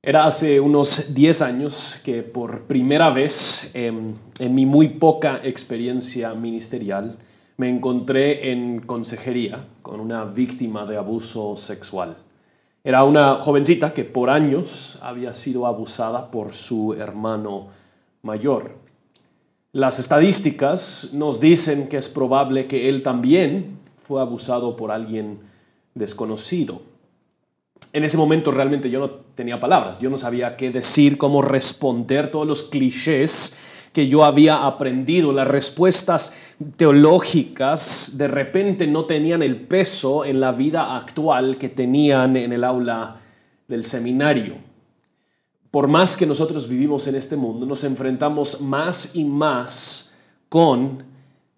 Era hace unos 10 años que por primera vez en, en mi muy poca experiencia ministerial me encontré en consejería con una víctima de abuso sexual. Era una jovencita que por años había sido abusada por su hermano mayor. Las estadísticas nos dicen que es probable que él también fue abusado por alguien desconocido en ese momento realmente yo no tenía palabras, yo no sabía qué decir, cómo responder todos los clichés que yo había aprendido, las respuestas teológicas de repente no tenían el peso en la vida actual que tenían en el aula del seminario. Por más que nosotros vivimos en este mundo, nos enfrentamos más y más con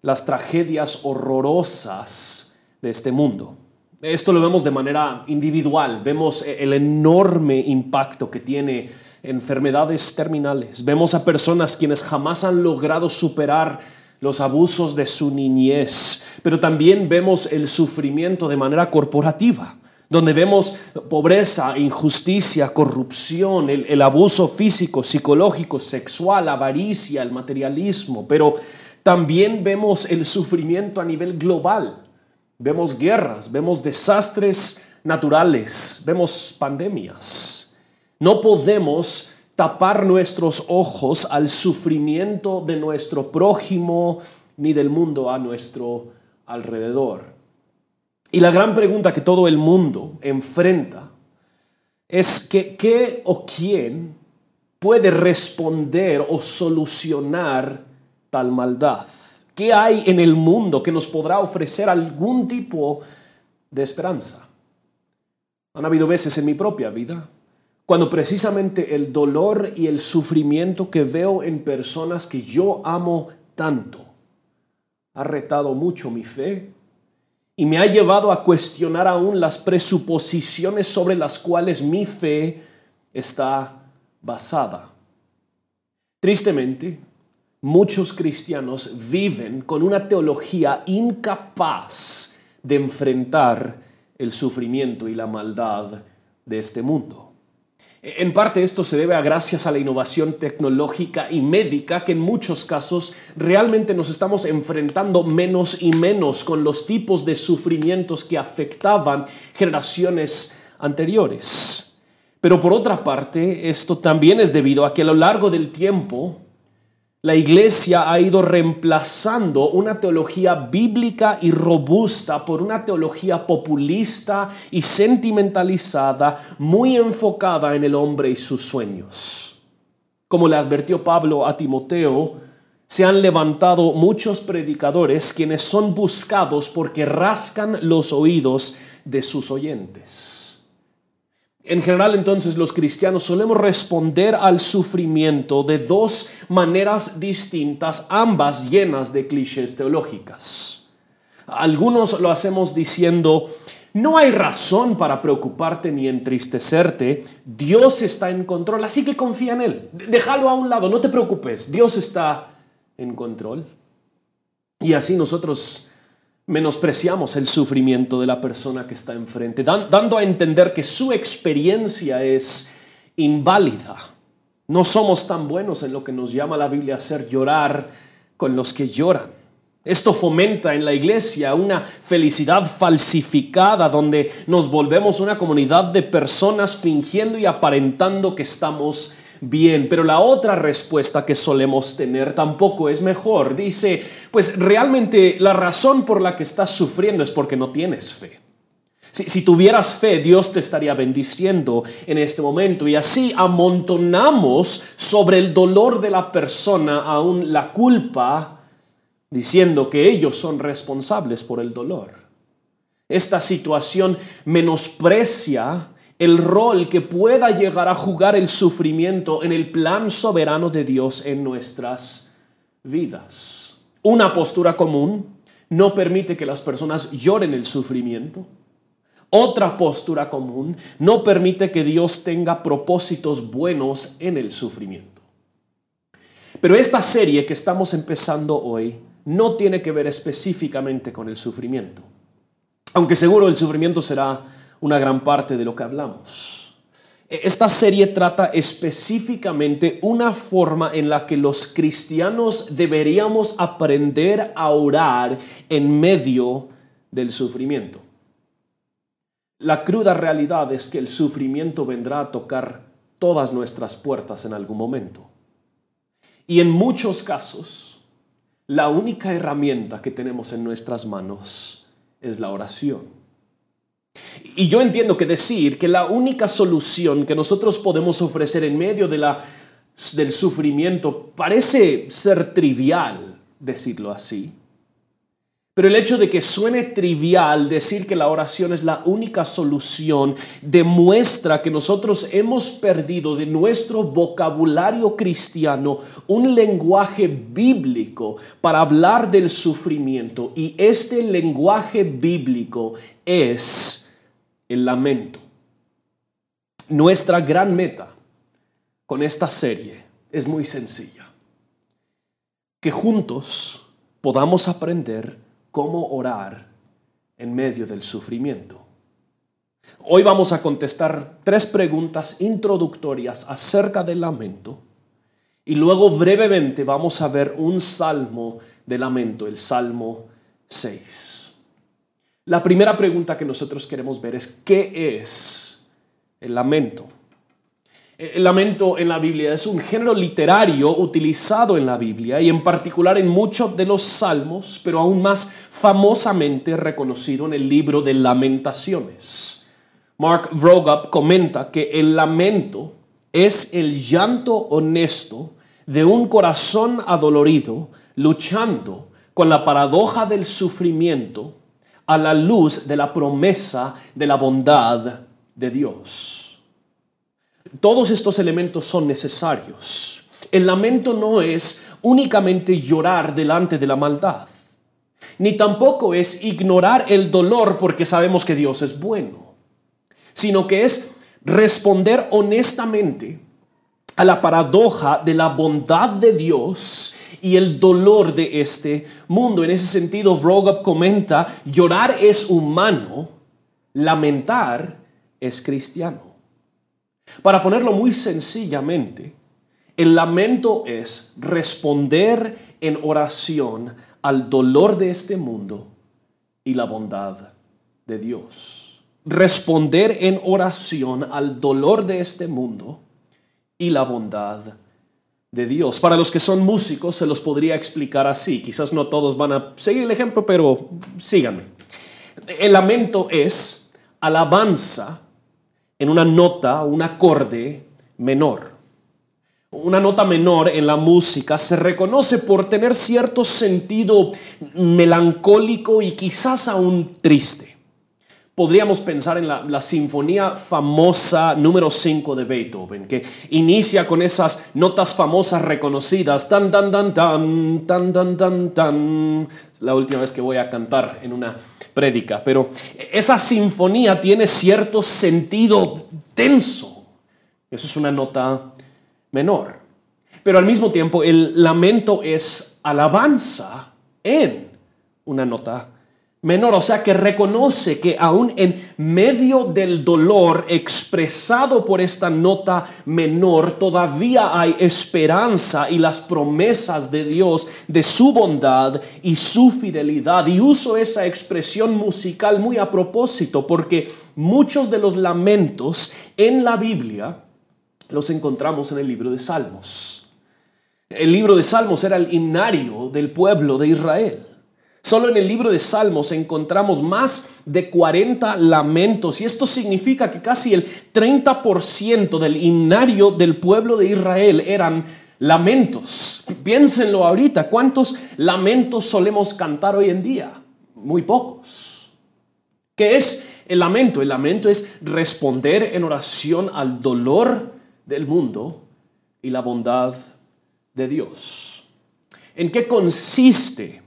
las tragedias horrorosas de este mundo. Esto lo vemos de manera individual, vemos el enorme impacto que tiene enfermedades terminales, vemos a personas quienes jamás han logrado superar los abusos de su niñez, pero también vemos el sufrimiento de manera corporativa, donde vemos pobreza, injusticia, corrupción, el, el abuso físico, psicológico, sexual, avaricia, el materialismo, pero también vemos el sufrimiento a nivel global vemos guerras, vemos desastres naturales, vemos pandemias. No podemos tapar nuestros ojos al sufrimiento de nuestro prójimo ni del mundo a nuestro alrededor. Y la gran pregunta que todo el mundo enfrenta es que qué o quién puede responder o solucionar tal maldad. ¿Qué hay en el mundo que nos podrá ofrecer algún tipo de esperanza? Han habido veces en mi propia vida cuando precisamente el dolor y el sufrimiento que veo en personas que yo amo tanto ha retado mucho mi fe y me ha llevado a cuestionar aún las presuposiciones sobre las cuales mi fe está basada. Tristemente, muchos cristianos viven con una teología incapaz de enfrentar el sufrimiento y la maldad de este mundo. En parte esto se debe a gracias a la innovación tecnológica y médica que en muchos casos realmente nos estamos enfrentando menos y menos con los tipos de sufrimientos que afectaban generaciones anteriores. Pero por otra parte, esto también es debido a que a lo largo del tiempo la iglesia ha ido reemplazando una teología bíblica y robusta por una teología populista y sentimentalizada, muy enfocada en el hombre y sus sueños. Como le advirtió Pablo a Timoteo, se han levantado muchos predicadores quienes son buscados porque rascan los oídos de sus oyentes. En general entonces los cristianos solemos responder al sufrimiento de dos maneras distintas, ambas llenas de clichés teológicas. Algunos lo hacemos diciendo, no hay razón para preocuparte ni entristecerte, Dios está en control, así que confía en Él, déjalo a un lado, no te preocupes, Dios está en control. Y así nosotros menospreciamos el sufrimiento de la persona que está enfrente, dando a entender que su experiencia es inválida. No somos tan buenos en lo que nos llama la Biblia a hacer llorar con los que lloran. Esto fomenta en la iglesia una felicidad falsificada donde nos volvemos una comunidad de personas fingiendo y aparentando que estamos bien, pero la otra respuesta que solemos tener tampoco es mejor. Dice, pues realmente la razón por la que estás sufriendo es porque no tienes fe. Si, tuvieras fe, Dios te estaría bendiciendo en este momento. Y así amontonamos sobre el dolor de la persona aún la culpa, diciendo que ellos son responsables por el dolor. Esta situación menosprecia el rol que pueda llegar a jugar el sufrimiento en el plan soberano de Dios en nuestras vidas. Una postura común no permite que las personas lloren el sufrimiento. Otra postura común no permite que Dios tenga propósitos buenos en el sufrimiento. Pero esta serie que estamos empezando hoy no tiene que ver específicamente con el sufrimiento. Aunque seguro el sufrimiento será una gran parte de lo que hablamos. Esta serie trata específicamente una forma en la que los cristianos deberíamos aprender a orar en medio del sufrimiento. La cruda realidad es que el sufrimiento vendrá a tocar todas nuestras puertas en algún momento. Y en muchos casos, la única herramienta que tenemos en nuestras manos es la oración. Y yo entiendo que decir que la única solución que nosotros podemos ofrecer en medio de la, del sufrimiento parece ser trivial, decirlo así. Pero el hecho de que suene trivial decir que la oración es la única solución demuestra que nosotros hemos perdido de nuestro vocabulario cristiano un lenguaje bíblico para hablar del sufrimiento. Y este lenguaje bíblico es el lamento. Nuestra gran meta con esta serie es muy sencilla. Que juntos podamos aprender cómo orar en medio del sufrimiento. Hoy vamos a contestar tres preguntas introductorias acerca del lamento y luego brevemente vamos a ver un salmo de lamento, el Salmo 6. La primera pregunta que nosotros queremos ver es, ¿qué es el lamento? El lamento en la Biblia es un género literario utilizado en la Biblia y en particular en muchos de los salmos, pero aún más famosamente reconocido en el libro de lamentaciones. Mark Vroegop comenta que el lamento es el llanto honesto de un corazón adolorido luchando con la paradoja del sufrimiento a la luz de la promesa de la bondad de Dios. Todos estos elementos son necesarios. El lamento no es únicamente llorar delante de la maldad, ni tampoco es ignorar el dolor porque sabemos que Dios es bueno, sino que es responder honestamente a la paradoja de la bondad de Dios y el dolor de este mundo. En ese sentido, Vrogup comenta, llorar es humano, lamentar es cristiano. Para ponerlo muy sencillamente, el lamento es responder en oración al dolor de este mundo y la bondad de Dios. Responder en oración al dolor de este mundo y la bondad de Dios. Para los que son músicos se los podría explicar así. Quizás no todos van a seguir el ejemplo, pero síganme. El lamento es alabanza en una nota, un acorde menor. Una nota menor en la música se reconoce por tener cierto sentido melancólico y quizás aún triste podríamos pensar en la, sinfonía famosa número 5 de Beethoven, que inicia con esas notas famosas reconocidas, tan, tan, tan, tan, tan, tan, tan, tan. La última vez que voy a cantar en una prédica, pero esa sinfonía tiene cierto sentido tenso. Eso es una nota menor. Pero al mismo tiempo el lamento es alabanza en una nota menor, o sea que reconoce que aún en medio del dolor expresado por esta nota menor, todavía hay esperanza y las promesas de Dios de su bondad y su fidelidad. Y uso esa expresión musical muy a propósito porque muchos de los lamentos en la Biblia los encontramos en el libro de Salmos. El libro de Salmos era el himnario del pueblo de Israel. Solo en el libro de Salmos encontramos más de 40 lamentos y esto significa que casi el 30% del himnario del pueblo de Israel eran lamentos. Piénsenlo ahorita, ¿cuántos lamentos solemos cantar hoy en día? Muy pocos. ¿Qué es el lamento? El lamento es responder en oración al dolor del mundo y la bondad de Dios. ¿En qué consiste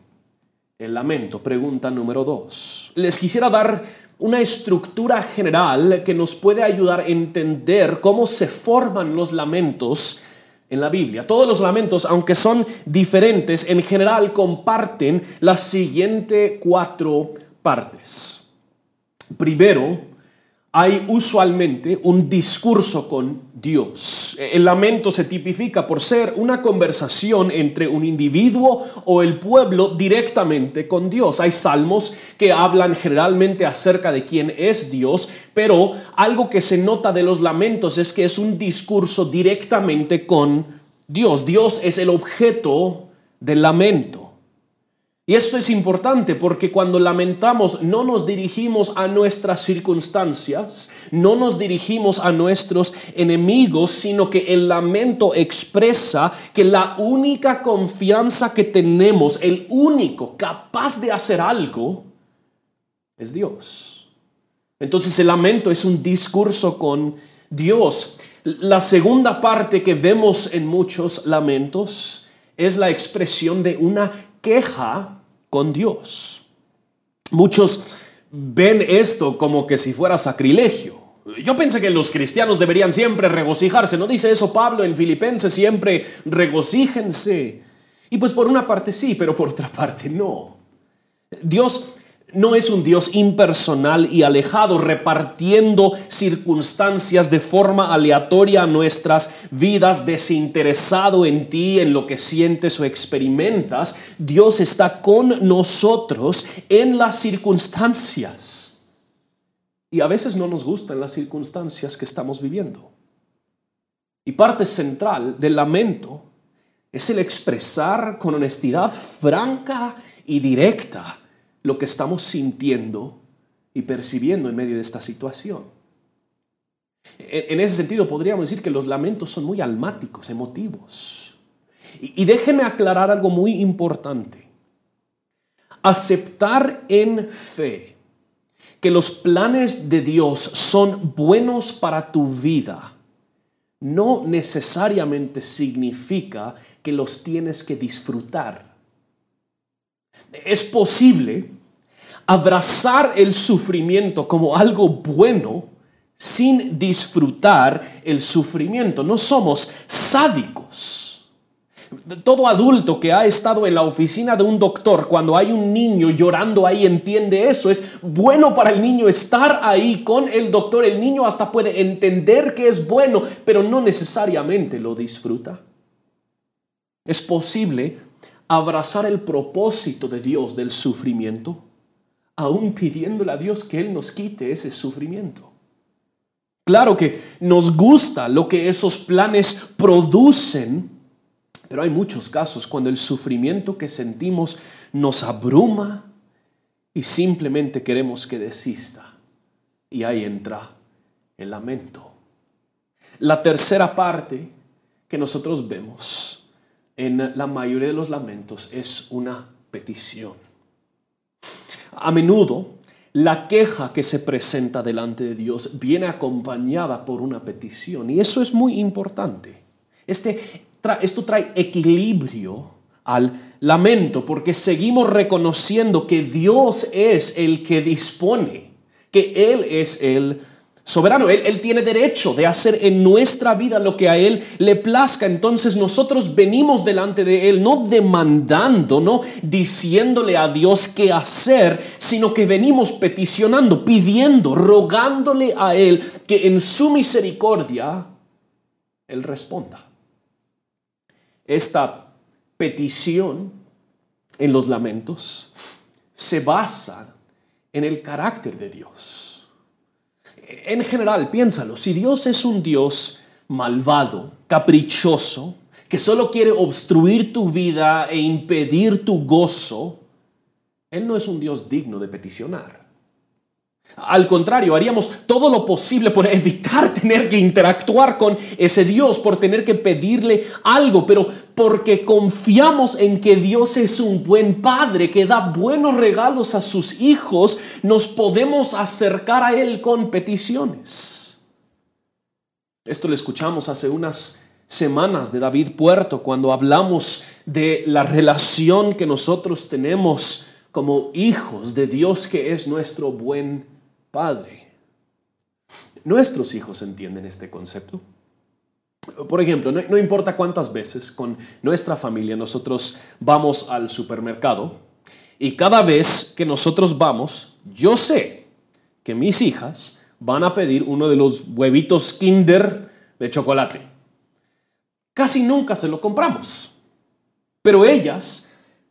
el lamento, pregunta número dos. Les quisiera dar una estructura general que nos puede ayudar a entender cómo se forman los lamentos en la Biblia. Todos los lamentos, aunque son diferentes, en general comparten las siguientes cuatro partes. Primero, hay usualmente un discurso con Dios. El lamento se tipifica por ser una conversación entre un individuo o el pueblo directamente con Dios. Hay salmos que hablan generalmente acerca de quién es Dios, pero algo que se nota de los lamentos es que es un discurso directamente con Dios. Dios es el objeto del lamento. Y esto es importante porque cuando lamentamos no nos dirigimos a nuestras circunstancias, no nos dirigimos a nuestros enemigos, sino que el lamento expresa que la única confianza que tenemos, el único capaz de hacer algo, es Dios. Entonces el lamento es un discurso con Dios. La segunda parte que vemos en muchos lamentos es la expresión de una queja con Dios. Muchos ven esto como que si fuera sacrilegio. Yo pensé que los cristianos deberían siempre regocijarse. ¿No dice eso Pablo en Filipenses? Siempre regocíjense. Y pues por una parte sí, pero por otra parte no. Dios no es un Dios impersonal y alejado, repartiendo circunstancias de forma aleatoria a nuestras vidas, desinteresado en ti, en lo que sientes o experimentas. Dios está con nosotros en las circunstancias. Y a veces no nos gustan las circunstancias que estamos viviendo. Y parte central del lamento es el expresar con honestidad franca y directa lo que estamos sintiendo y percibiendo en medio de esta situación. En, ese sentido, podríamos decir que los lamentos son muy almáticos, emotivos. Y, déjenme aclarar algo muy importante. Aceptar en fe que los planes de Dios son buenos para tu vida no necesariamente significa que los tienes que disfrutar es posible abrazar el sufrimiento como algo bueno sin disfrutar el sufrimiento. No somos sádicos. Todo adulto que ha estado en la oficina de un doctor cuando hay un niño llorando ahí entiende eso. Es bueno para el niño estar ahí con el doctor. El niño hasta puede entender que es bueno, pero no necesariamente lo disfruta. Es posible abrazar el propósito de Dios del sufrimiento, aún pidiéndole a Dios que Él nos quite ese sufrimiento. Claro que nos gusta lo que esos planes producen, pero hay muchos casos cuando el sufrimiento que sentimos nos abruma y simplemente queremos que desista. Y ahí entra el lamento. La tercera parte que nosotros vemos en la mayoría de los lamentos es una petición. A menudo, la queja que se presenta delante de Dios viene acompañada por una petición y eso es muy importante. Este, esto trae equilibrio al lamento porque seguimos reconociendo que Dios es el que dispone, que Él es el soberano. Él, tiene derecho de hacer en nuestra vida lo que a Él le plazca. Entonces nosotros venimos delante de Él no demandando, no diciéndole a Dios qué hacer, sino que venimos peticionando, pidiendo, rogándole a Él que en su misericordia Él responda. Esta petición en los lamentos se basa en el carácter de Dios en general, piénsalo, si Dios es un Dios malvado, caprichoso, que solo quiere obstruir tu vida e impedir tu gozo, Él no es un Dios digno de peticionar. Al contrario, haríamos todo lo posible por evitar tener que interactuar con ese Dios, por tener que pedirle algo, pero porque confiamos en que Dios es un buen padre, que da buenos regalos a sus hijos, nos podemos acercar a Él con peticiones. Esto lo escuchamos hace unas semanas de David Puerto cuando hablamos de la relación que nosotros tenemos como hijos de Dios que es nuestro buen Padre. Nuestros hijos entienden este concepto. Por ejemplo, no, importa cuántas veces con nuestra familia nosotros vamos al supermercado y cada vez que nosotros vamos, yo sé que mis hijas van a pedir uno de los huevitos Kinder de chocolate. Casi nunca se lo compramos. Pero ellas,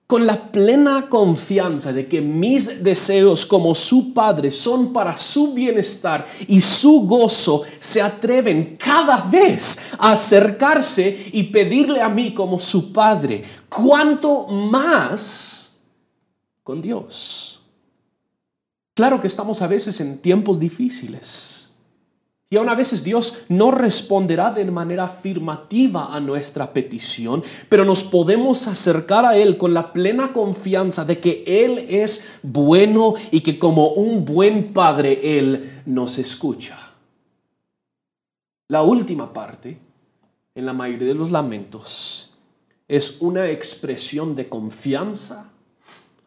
con la plena confianza de que mis deseos como su padre son para su bienestar y su gozo, se atreven cada vez a acercarse y pedirle a mí como su padre. ¿Cuánto más con Dios? Claro que estamos a veces en tiempos difíciles y aún a veces Dios no responderá de manera afirmativa a nuestra petición, pero nos podemos acercar a Él con la plena confianza de que Él es bueno y que como un buen Padre Él nos escucha. La última parte, en la mayoría de los lamentos, es una expresión de confianza,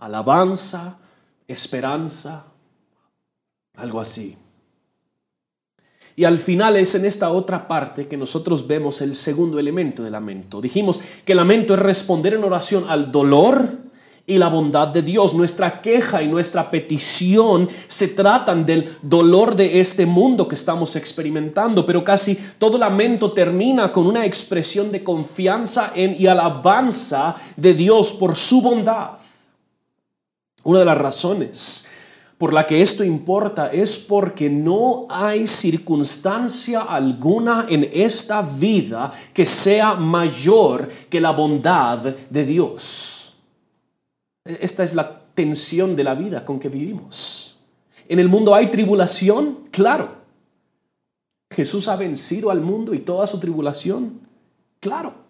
alabanza, esperanza, algo así. Y al final es en esta otra parte que nosotros vemos el segundo elemento del lamento. Dijimos que el lamento es responder en oración al dolor y la bondad de Dios. Nuestra queja y nuestra petición se tratan del dolor de este mundo que estamos experimentando, pero casi todo lamento termina con una expresión de confianza en y alabanza de Dios por su bondad. Una de las razones por la que esto importa es porque no hay circunstancia alguna en esta vida que sea mayor que la bondad de Dios. Esta es la tensión de la vida con que vivimos. En el mundo hay tribulación, claro. Jesús ha vencido al mundo y toda su tribulación, claro.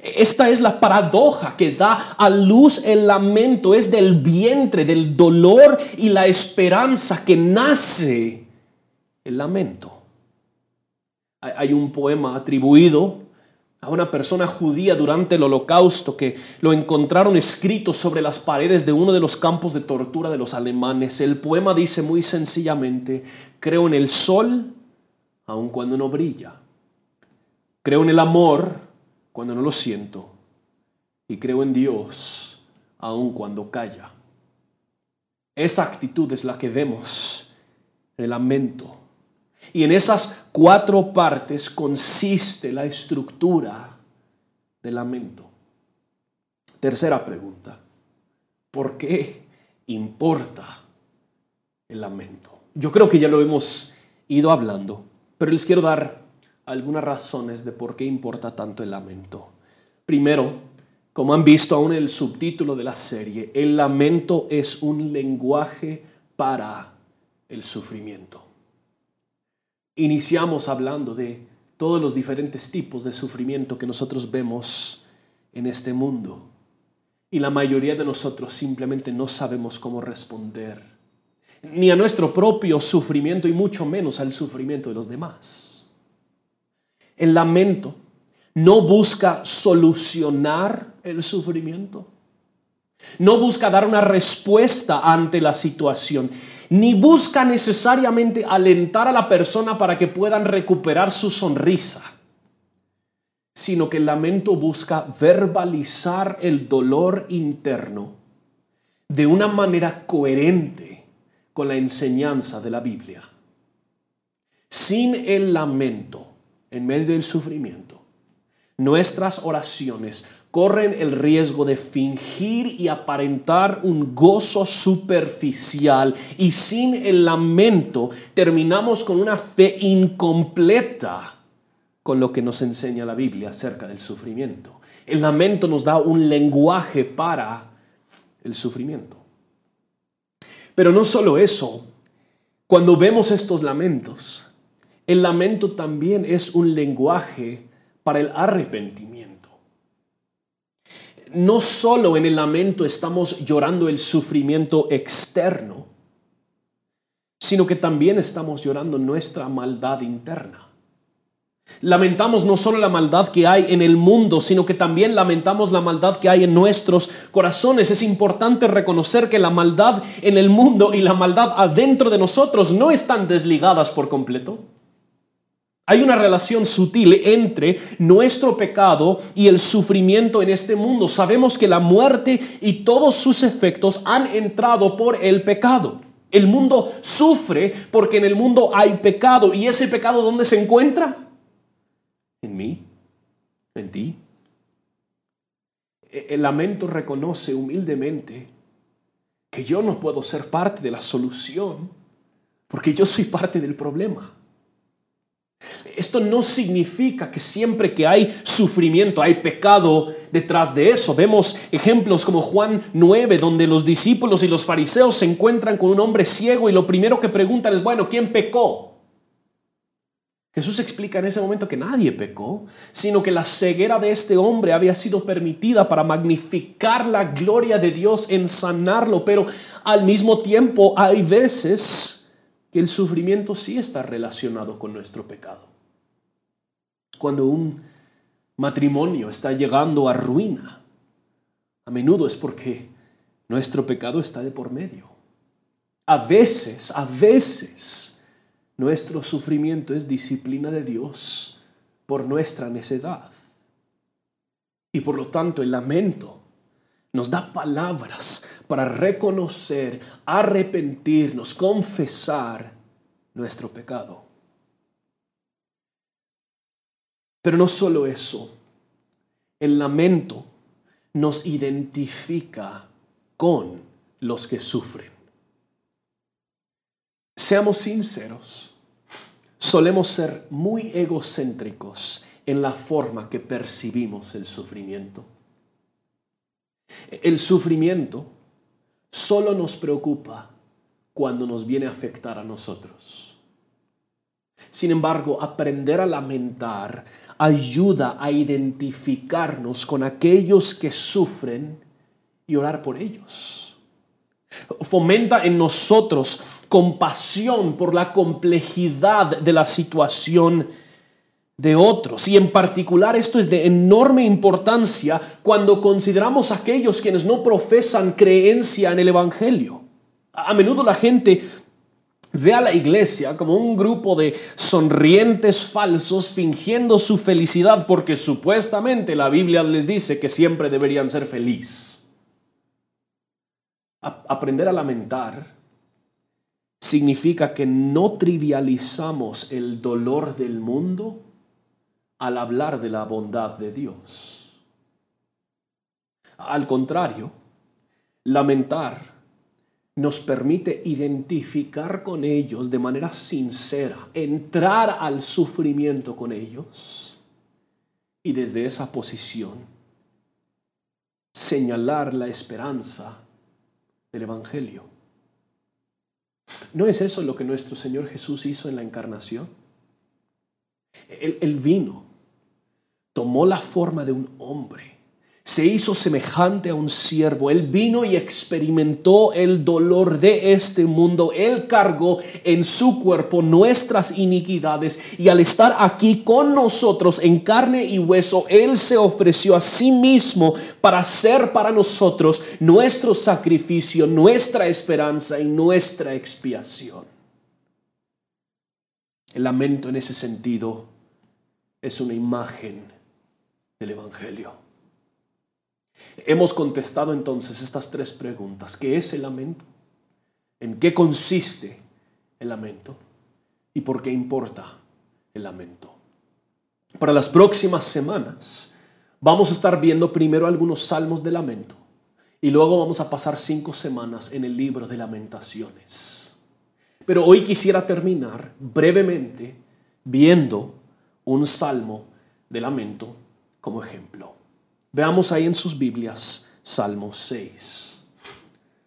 Esta es la paradoja que da a luz el lamento, es del vientre, del dolor y la esperanza que nace el lamento. Hay un poema atribuido a una persona judía durante el holocausto que lo encontraron escrito sobre las paredes de uno de los campos de tortura de los alemanes. El poema dice muy sencillamente, creo en el sol aun cuando no brilla. Creo en el amor cuando no lo siento y creo en Dios aun cuando calla. Esa actitud es la que vemos en el lamento. Y en esas cuatro partes consiste la estructura del lamento. Tercera pregunta. ¿Por qué importa el lamento? Yo creo que ya lo hemos ido hablando, pero les quiero dar algunas razones de por qué importa tanto el lamento. Primero, como han visto aún en el subtítulo de la serie, el lamento es un lenguaje para el sufrimiento. Iniciamos hablando de todos los diferentes tipos de sufrimiento que nosotros vemos en este mundo. Y la mayoría de nosotros simplemente no sabemos cómo responder, ni a nuestro propio sufrimiento y mucho menos al sufrimiento de los demás. El lamento no busca solucionar el sufrimiento. No busca dar una respuesta ante la situación, ni busca necesariamente alentar a la persona para que puedan recuperar su sonrisa, sino que el lamento busca verbalizar el dolor interno de una manera coherente con la enseñanza de la Biblia. Sin el lamento, en medio del sufrimiento, nuestras oraciones corren el riesgo de fingir y aparentar un gozo superficial y sin el lamento terminamos con una fe incompleta con lo que nos enseña la Biblia acerca del sufrimiento. El lamento nos da un lenguaje para el sufrimiento. Pero no solo eso, cuando vemos estos lamentos, el lamento también es un lenguaje para el arrepentimiento. No solo en el lamento estamos llorando el sufrimiento externo, sino que también estamos llorando nuestra maldad interna. Lamentamos no solo la maldad que hay en el mundo, sino que también lamentamos la maldad que hay en nuestros corazones. Es importante reconocer que la maldad en el mundo y la maldad adentro de nosotros no están desligadas por completo. Hay una relación sutil entre nuestro pecado y el sufrimiento en este mundo. Sabemos que la muerte y todos sus efectos han entrado por el pecado. El mundo sufre porque en el mundo hay pecado. ¿Y ese pecado dónde se encuentra? En mí, en ti. E-, el lamento reconoce humildemente que yo no puedo ser parte de la solución porque yo soy parte del problema. Esto no significa que siempre que hay sufrimiento, hay pecado detrás de eso. Vemos ejemplos como Juan 9, donde los discípulos y los fariseos se encuentran con un hombre ciego y lo primero que preguntan es, bueno, ¿quién pecó? Jesús explica en ese momento que nadie pecó, sino que la ceguera de este hombre había sido permitida para magnificar la gloria de Dios en sanarlo, pero al mismo tiempo hay veces que el sufrimiento sí está relacionado con nuestro pecado. Cuando un matrimonio está llegando a ruina, a menudo es porque nuestro pecado está de por medio. A veces, a veces, nuestro sufrimiento es disciplina de Dios por nuestra necedad. Y por lo tanto el lamento nos da palabras para reconocer, arrepentirnos, confesar nuestro pecado. Pero no solo eso, el lamento nos identifica con los que sufren. Seamos sinceros, solemos ser muy egocéntricos en la forma que percibimos el sufrimiento. El sufrimiento solo nos preocupa cuando nos viene a afectar a nosotros. Sin embargo, aprender a lamentar ayuda a identificarnos con aquellos que sufren y orar por ellos. Fomenta en nosotros compasión por la complejidad de la situación de otros. Y en particular esto es de enorme importancia cuando consideramos a aquellos quienes no profesan creencia en el Evangelio. A menudo la gente ve a la iglesia como un grupo de sonrientes falsos fingiendo su felicidad porque supuestamente la Biblia les dice que siempre deberían ser felices aprender a lamentar significa que no trivializamos el dolor del mundo al hablar de la bondad de Dios. Al contrario, lamentar nos permite identificar con ellos de manera sincera, entrar al sufrimiento con ellos y desde esa posición señalar la esperanza del Evangelio. ¿No es eso lo que nuestro Señor Jesús hizo en la encarnación? Él, vino, tomó la forma de un hombre se hizo semejante a un siervo. Él vino y experimentó el dolor de este mundo. Él cargó en su cuerpo nuestras iniquidades y al estar aquí con nosotros en carne y hueso, Él se ofreció a sí mismo para ser para nosotros nuestro sacrificio, nuestra esperanza y nuestra expiación. El lamento en ese sentido es una imagen del Evangelio. Hemos contestado entonces estas tres preguntas. ¿Qué es el lamento? ¿En qué consiste el lamento? ¿Y por qué importa el lamento? Para las próximas semanas vamos a estar viendo primero algunos salmos de lamento y luego vamos a pasar cinco semanas en el libro de lamentaciones. Pero hoy quisiera terminar brevemente viendo un salmo de lamento como ejemplo. Veamos ahí en sus Biblias Salmo 6.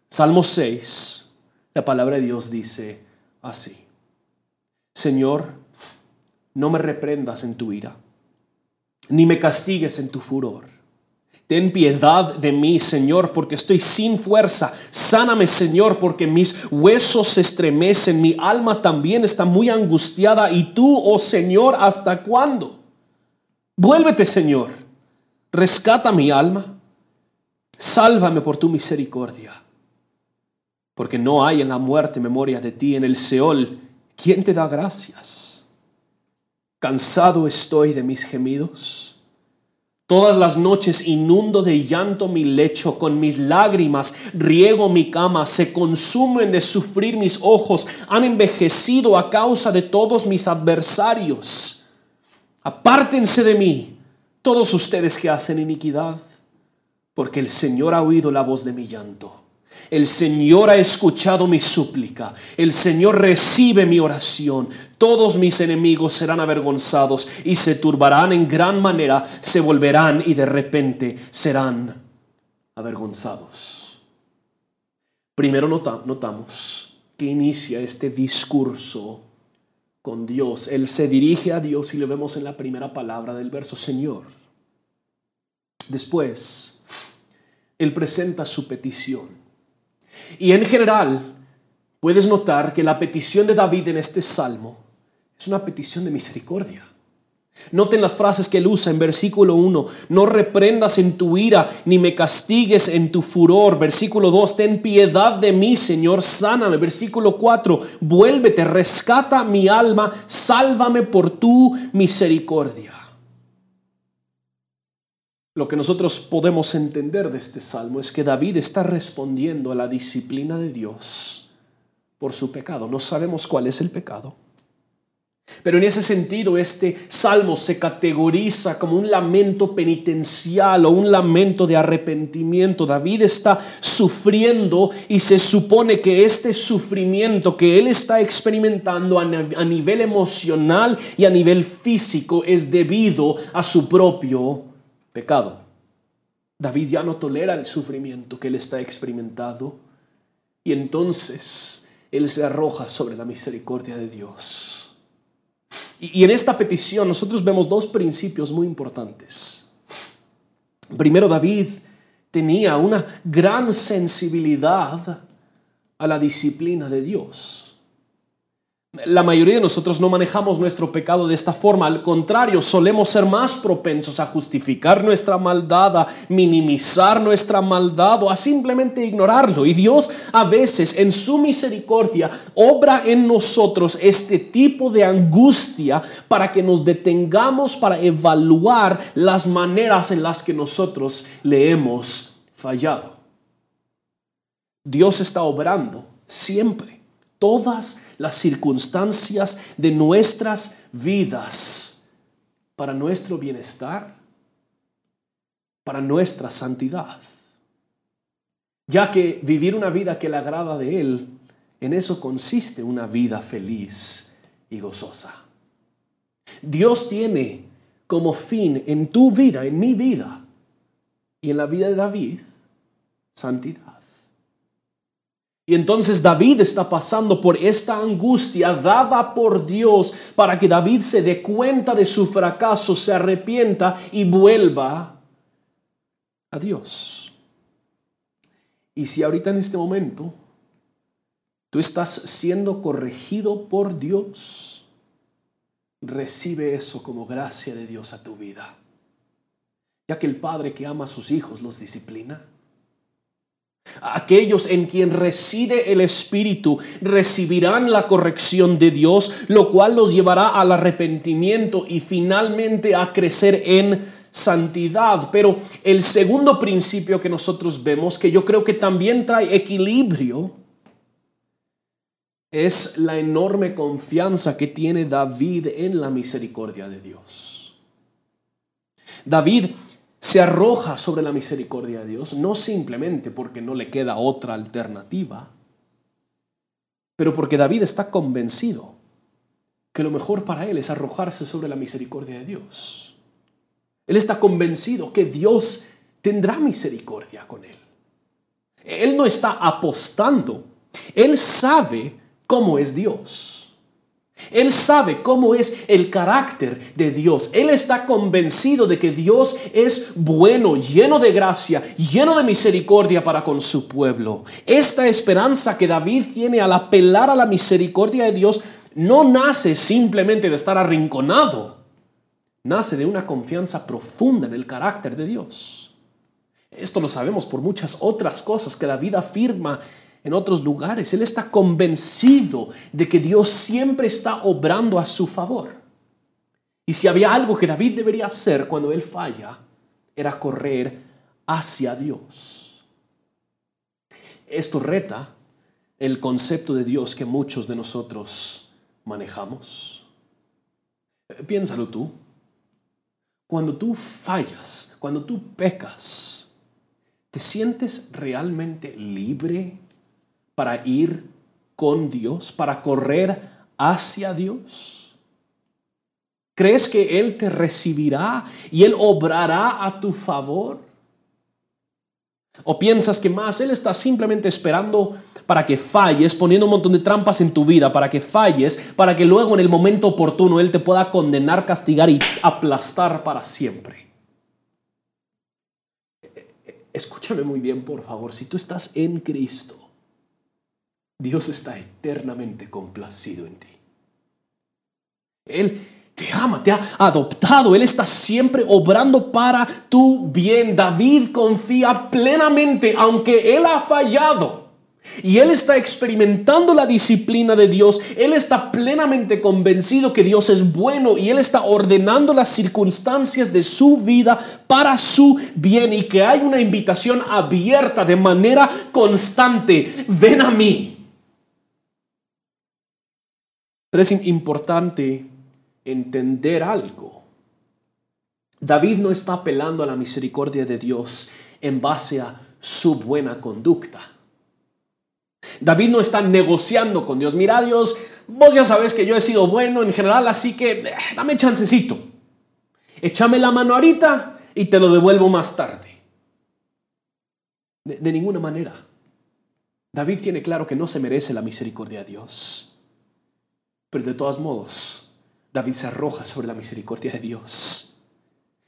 Salmo 6, la palabra de Dios dice así. Señor, no me reprendas en tu ira, ni me castigues en tu furor. Ten piedad de mí, Señor, porque estoy sin fuerza. Sáname, Señor, porque mis huesos se estremecen, mi alma también está muy angustiada. Y tú, oh Señor, ¿hasta cuándo? Vuélvete, Señor. Rescata mi alma, sálvame por tu misericordia, porque no hay en la muerte memoria de ti, en el Seol, ¿quién te da gracias? Cansado estoy de mis gemidos. Todas las noches inundo de llanto mi lecho, con mis lágrimas riego mi cama, se consumen de sufrir mis ojos, han envejecido a causa de todos mis adversarios. Apártense de mí, todos ustedes que hacen iniquidad, porque el Señor ha oído la voz de mi llanto. El Señor ha escuchado mi súplica. El Señor recibe mi oración. Todos mis enemigos serán avergonzados y se turbarán en gran manera, se volverán y de repente serán avergonzados. Primero notamos que inicia este discurso con Dios. Él se dirige a Dios y lo vemos en la primera palabra del verso Señor. Después, Él presenta su petición. Y en general, puedes notar que la petición de David en este salmo es una petición de misericordia. Noten las frases que él usa en versículo 1. No reprendas en tu ira, ni me castigues en tu furor. Versículo 2. Ten piedad de mí, Señor, sáname. Versículo 4. Vuélvete, rescata mi alma, sálvame por tu misericordia. Lo que nosotros podemos entender de este salmo es que David está respondiendo a la disciplina de Dios por su pecado. No sabemos cuál es el pecado. Pero en ese sentido, este salmo se categoriza como un lamento penitencial o un lamento de arrepentimiento. David está sufriendo y se supone que este sufrimiento que él está experimentando a nivel emocional y a nivel físico es debido a su propio pecado. David ya no tolera el sufrimiento que él está experimentando y entonces él se arroja sobre la misericordia de Dios. Y, en esta petición nosotros vemos dos principios muy importantes. Primero, David tenía una gran sensibilidad a la disciplina de Dios. La mayoría de nosotros no manejamos nuestro pecado de esta forma, al contrario, solemos ser más propensos a justificar nuestra maldad, a minimizar nuestra maldad o a simplemente ignorarlo. Y Dios a veces en su misericordia obra en nosotros este tipo de angustia para que nos detengamos para evaluar las maneras en las que nosotros le hemos fallado. Dios está obrando siempre todas las circunstancias de nuestras vidas para nuestro bienestar, para nuestra santidad. Ya que vivir una vida que le agrada de Él, en eso consiste una vida feliz y gozosa. Dios tiene como fin en tu vida, en mi vida y en la vida de David, santidad. Y entonces David está pasando por esta angustia dada por Dios para que David se dé cuenta de su fracaso, se arrepienta y vuelva a Dios. Y si ahorita en este momento tú estás siendo corregido por Dios, recibe eso como gracia de Dios a tu vida. Ya que el Padre que ama a sus hijos los disciplina. Aquellos en quien reside el Espíritu recibirán la corrección de Dios, lo cual los llevará al arrepentimiento y finalmente a crecer en santidad. Pero el segundo principio que nosotros vemos, que yo creo que también trae equilibrio, es la enorme confianza que tiene David en la misericordia de Dios. David se arroja sobre la misericordia de Dios, no simplemente porque no le queda otra alternativa, pero porque David está convencido que lo mejor para él es arrojarse sobre la misericordia de Dios. Él está convencido que Dios tendrá misericordia con él. Él no está apostando, él sabe cómo es Dios. Él sabe cómo es el carácter de Dios. Él está convencido de que Dios es bueno, lleno de gracia, lleno de misericordia para con su pueblo. Esta esperanza que David tiene al apelar a la misericordia de Dios no nace simplemente de estar arrinconado. Nace de una confianza profunda en el carácter de Dios. Esto lo sabemos por muchas otras cosas que David afirma en otros lugares. Él está convencido de que Dios siempre está obrando a su favor. Y si había algo que David debería hacer cuando él falla, era correr hacia Dios. Esto reta el concepto de Dios que muchos de nosotros manejamos. Piénsalo tú. Cuando tú fallas, cuando tú pecas, ¿te sientes realmente libre para ir con Dios, para correr hacia Dios? ¿Crees que Él te recibirá y Él obrará a tu favor? ¿O piensas que más Él está simplemente esperando para que falles, poniendo un montón de trampas en tu vida, para que falles, para que luego en el momento oportuno Él te pueda condenar, castigar y aplastar para siempre. Escúchame muy bien, por favor, si tú estás en Cristo, Dios está eternamente complacido en ti. Él te ama, te ha adoptado, Él está siempre obrando para tu bien. David confía plenamente, aunque Él ha fallado y él está experimentando la disciplina de Dios. Él está plenamente convencido que Dios es bueno y él está ordenando las circunstancias de su vida para su bien y que hay una invitación abierta de manera constante. Ven a mí. Pero es importante entender algo. David no está apelando a la misericordia de Dios en base a su buena conducta. David no está negociando con Dios. Mira Dios, vos ya sabes que yo he sido bueno en general, así que eh, dame chancecito. Échame la mano ahorita y te lo devuelvo más tarde. De, de ninguna manera. David tiene claro que no se merece la misericordia de Dios. Pero de todos modos, David se arroja sobre la misericordia de Dios.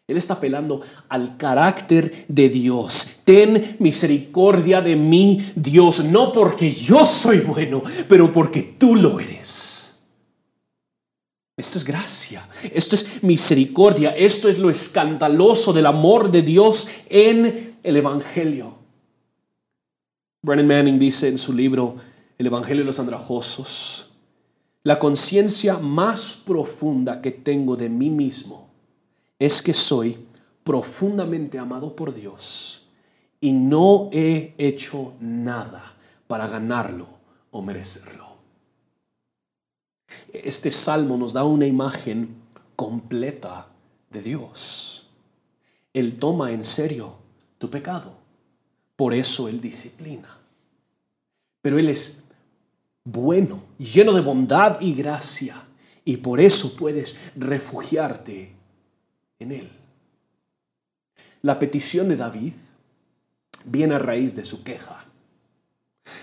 Él está apelando al carácter de Dios. Ten misericordia de mí, Dios, no porque yo soy bueno, pero porque tú lo eres. Esto es gracia, esto es misericordia, esto es lo escandaloso del amor de Dios en el Evangelio. Brennan Manning dice en su libro El Evangelio de los Andrajosos, la conciencia más profunda que tengo de mí mismo es que soy profundamente amado por Dios y no he hecho nada para ganarlo o merecerlo. Este salmo nos da una imagen completa de Dios. Él toma en serio tu pecado. Por eso Él disciplina. Pero Él es bueno, lleno de bondad y gracia. Y por eso puedes refugiarte en él. La petición de David viene a raíz de su queja.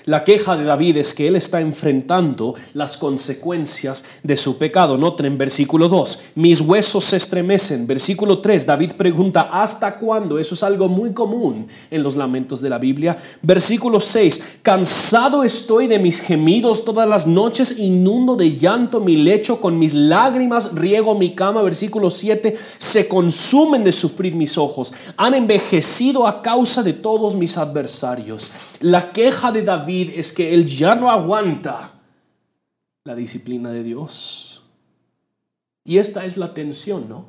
La queja de David es que él está enfrentando las consecuencias de su pecado. Noten en versículo 2, mis huesos se estremecen. Versículo 3, David pregunta, ¿hasta cuándo? Eso es algo muy común en los lamentos de la Biblia. Versículo 6, cansado estoy de mis gemidos todas las noches, inundo de llanto mi lecho, con mis lágrimas riego mi cama. Versículo 7, se consumen de sufrir mis ojos, han envejecido a causa de todos mis adversarios. La queja de David es que él ya no aguanta la disciplina de Dios. Y esta es la tensión, ¿no?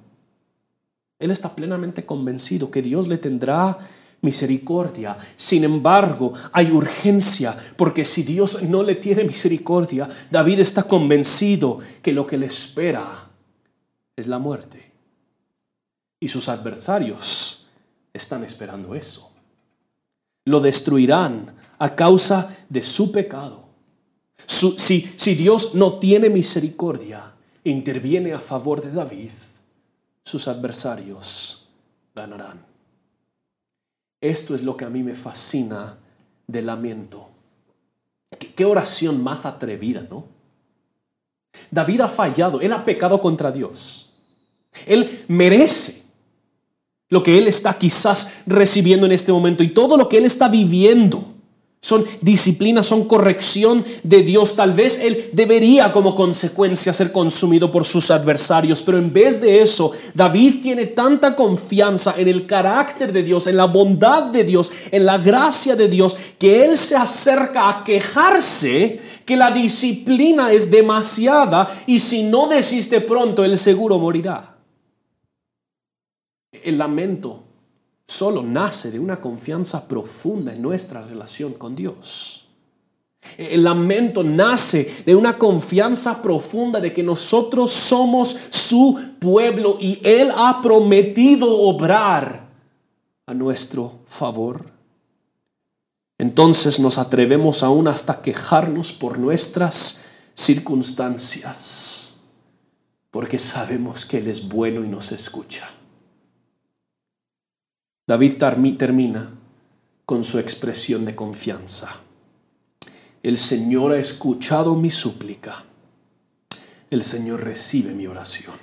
Él está plenamente convencido que Dios le tendrá misericordia. Sin embargo, hay urgencia, porque si Dios no le tiene misericordia, David está convencido que lo que le espera es la muerte. Y sus adversarios están esperando eso. Lo destruirán a causa de su pecado. si, Dios no tiene misericordia, interviene a favor de David, sus adversarios ganarán. Esto es lo que a mí me fascina del lamento. ¿Qué, qué oración más atrevida, ¿no? David ha fallado, él ha pecado contra Dios. Él merece lo que él está quizás recibiendo en este momento y todo lo que él está viviendo son disciplina, son corrección de Dios. Tal vez Él debería como consecuencia ser consumido por sus adversarios, pero en vez de eso, David tiene tanta confianza en el carácter de Dios, en la bondad de Dios, en la gracia de Dios, que Él se acerca a quejarse que la disciplina es demasiada y si no desiste pronto, Él seguro morirá. El lamento solo nace de una confianza profunda en nuestra relación con Dios. El lamento nace de una confianza profunda de que nosotros somos su pueblo y Él ha prometido obrar a nuestro favor. Entonces nos atrevemos aún hasta quejarnos por nuestras circunstancias, porque sabemos que Él es bueno y nos escucha. David termina con su expresión de confianza. El Señor ha escuchado mi súplica. El Señor recibe mi oración.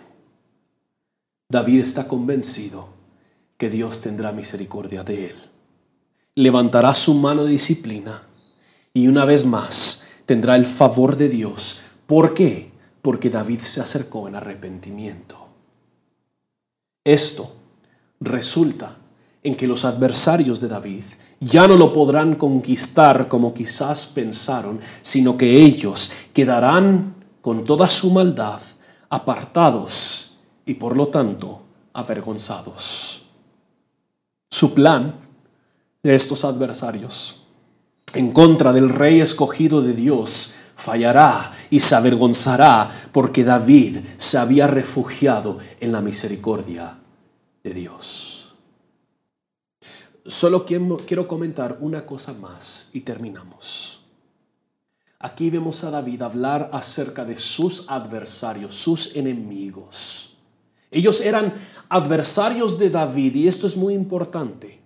David está convencido que Dios tendrá misericordia de él. Levantará su mano de disciplina y una vez más tendrá el favor de Dios. ¿Por qué? Porque David se acercó en arrepentimiento. Esto resulta en que los adversarios de David ya no lo podrán conquistar como quizás pensaron, sino que ellos quedarán con toda su maldad apartados y por lo tanto avergonzados. Su plan de estos adversarios en contra del rey escogido de Dios fallará y se avergonzará porque David se había refugiado en la misericordia de Dios. Solo quiero comentar una cosa más y terminamos. Aquí vemos a David hablar acerca de sus adversarios, sus enemigos. Ellos eran adversarios de David y esto es muy importante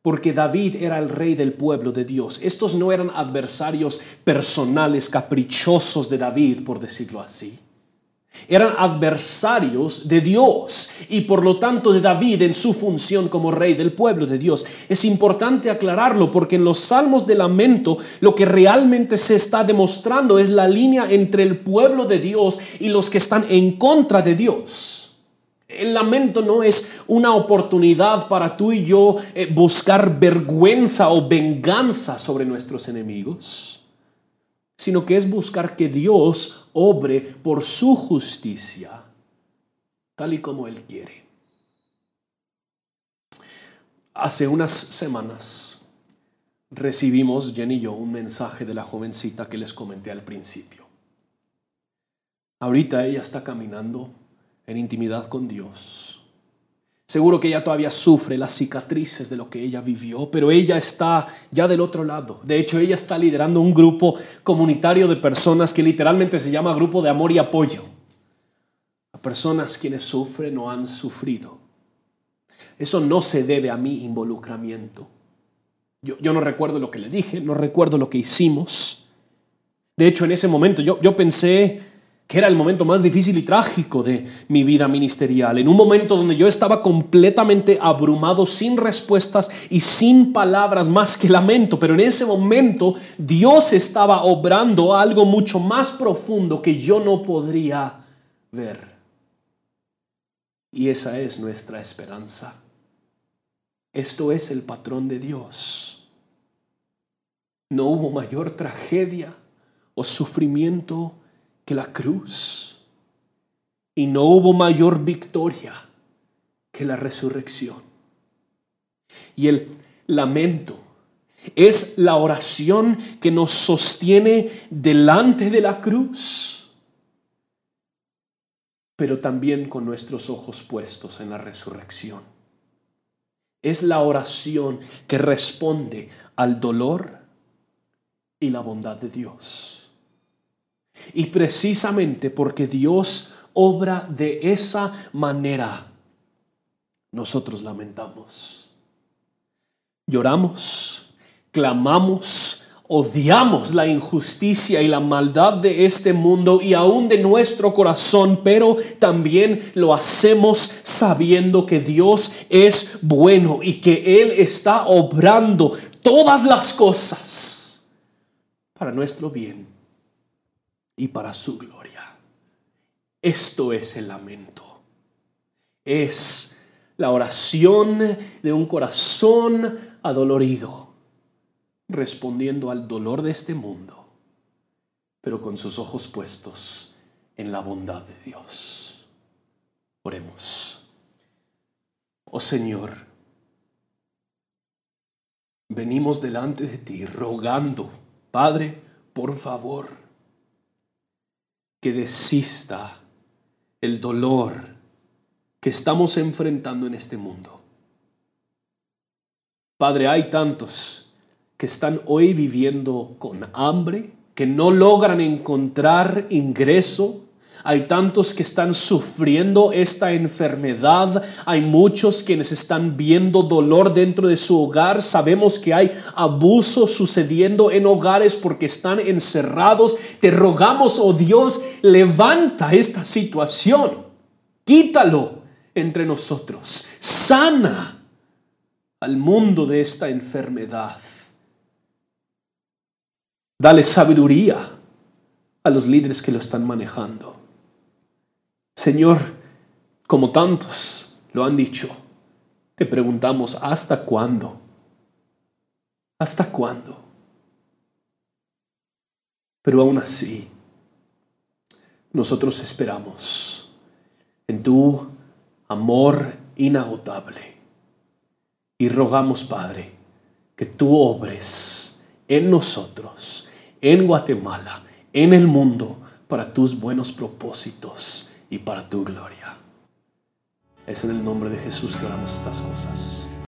porque David era el rey del pueblo de Dios. Estos no eran adversarios personales, caprichosos de David, por decirlo así. Eran adversarios de Dios y por lo tanto de David en su función como rey del pueblo de Dios. Es importante aclararlo porque en los salmos de lamento lo que realmente se está demostrando es la línea entre el pueblo de Dios y los que están en contra de Dios. El lamento no es una oportunidad para tú y yo eh, buscar vergüenza o venganza sobre nuestros enemigos sino que es buscar que Dios obre por su justicia, tal y como Él quiere. Hace unas semanas recibimos, Jenny y yo, un mensaje de la jovencita que les comenté al principio. Ahorita ella está caminando en intimidad con Dios Seguro que ella todavía sufre las cicatrices de lo que ella vivió, pero ella está ya del otro lado. De hecho, ella está liderando un grupo comunitario de personas que literalmente se llama Grupo de Amor y Apoyo. A personas quienes sufren o han sufrido. Eso no se debe a mi involucramiento. Yo, yo no recuerdo lo que le dije, no recuerdo lo que hicimos. De hecho, en ese momento yo, yo pensé, que era el momento más difícil y trágico de mi vida ministerial, en un momento donde yo estaba completamente abrumado, sin respuestas y sin palabras más que lamento, pero en ese momento Dios estaba obrando algo mucho más profundo que yo no podría ver. Y esa es nuestra esperanza. Esto es el patrón de Dios. No hubo mayor tragedia o sufrimiento que la cruz. Y no hubo mayor victoria que la resurrección. Y el lamento es la oración que nos sostiene delante de la cruz, pero también con nuestros ojos puestos en la resurrección. Es la oración que responde al dolor y la bondad de Dios. Y precisamente porque Dios obra de esa manera, nosotros lamentamos. Lloramos, clamamos, odiamos la injusticia y la maldad de este mundo y aún de nuestro corazón, pero también lo hacemos sabiendo que Dios es bueno y que Él está obrando todas las cosas para nuestro bien y para su gloria. Esto es el lamento. Es la oración de un corazón adolorido, respondiendo al dolor de este mundo, pero con sus ojos puestos en la bondad de Dios. Oremos. Oh Señor, venimos delante de ti rogando, Padre, por favor, que desista el dolor que estamos enfrentando en este mundo. Padre, hay tantos que están hoy viviendo con hambre, que no logran encontrar ingreso. Hay tantos que están sufriendo esta enfermedad. Hay muchos quienes están viendo dolor dentro de su hogar. Sabemos que hay abuso sucediendo en hogares porque están encerrados. Te rogamos, oh Dios, levanta esta situación. Quítalo entre nosotros. Sana al mundo de esta enfermedad. Dale sabiduría a los líderes que lo están manejando. Señor, como tantos lo han dicho, te preguntamos, ¿hasta cuándo? ¿Hasta cuándo? Pero aún así, nosotros esperamos en tu amor inagotable y rogamos, Padre, que tú obres en nosotros, en Guatemala, en el mundo, para tus buenos propósitos y para tu gloria. Es en el nombre de Jesús que oramos estas cosas.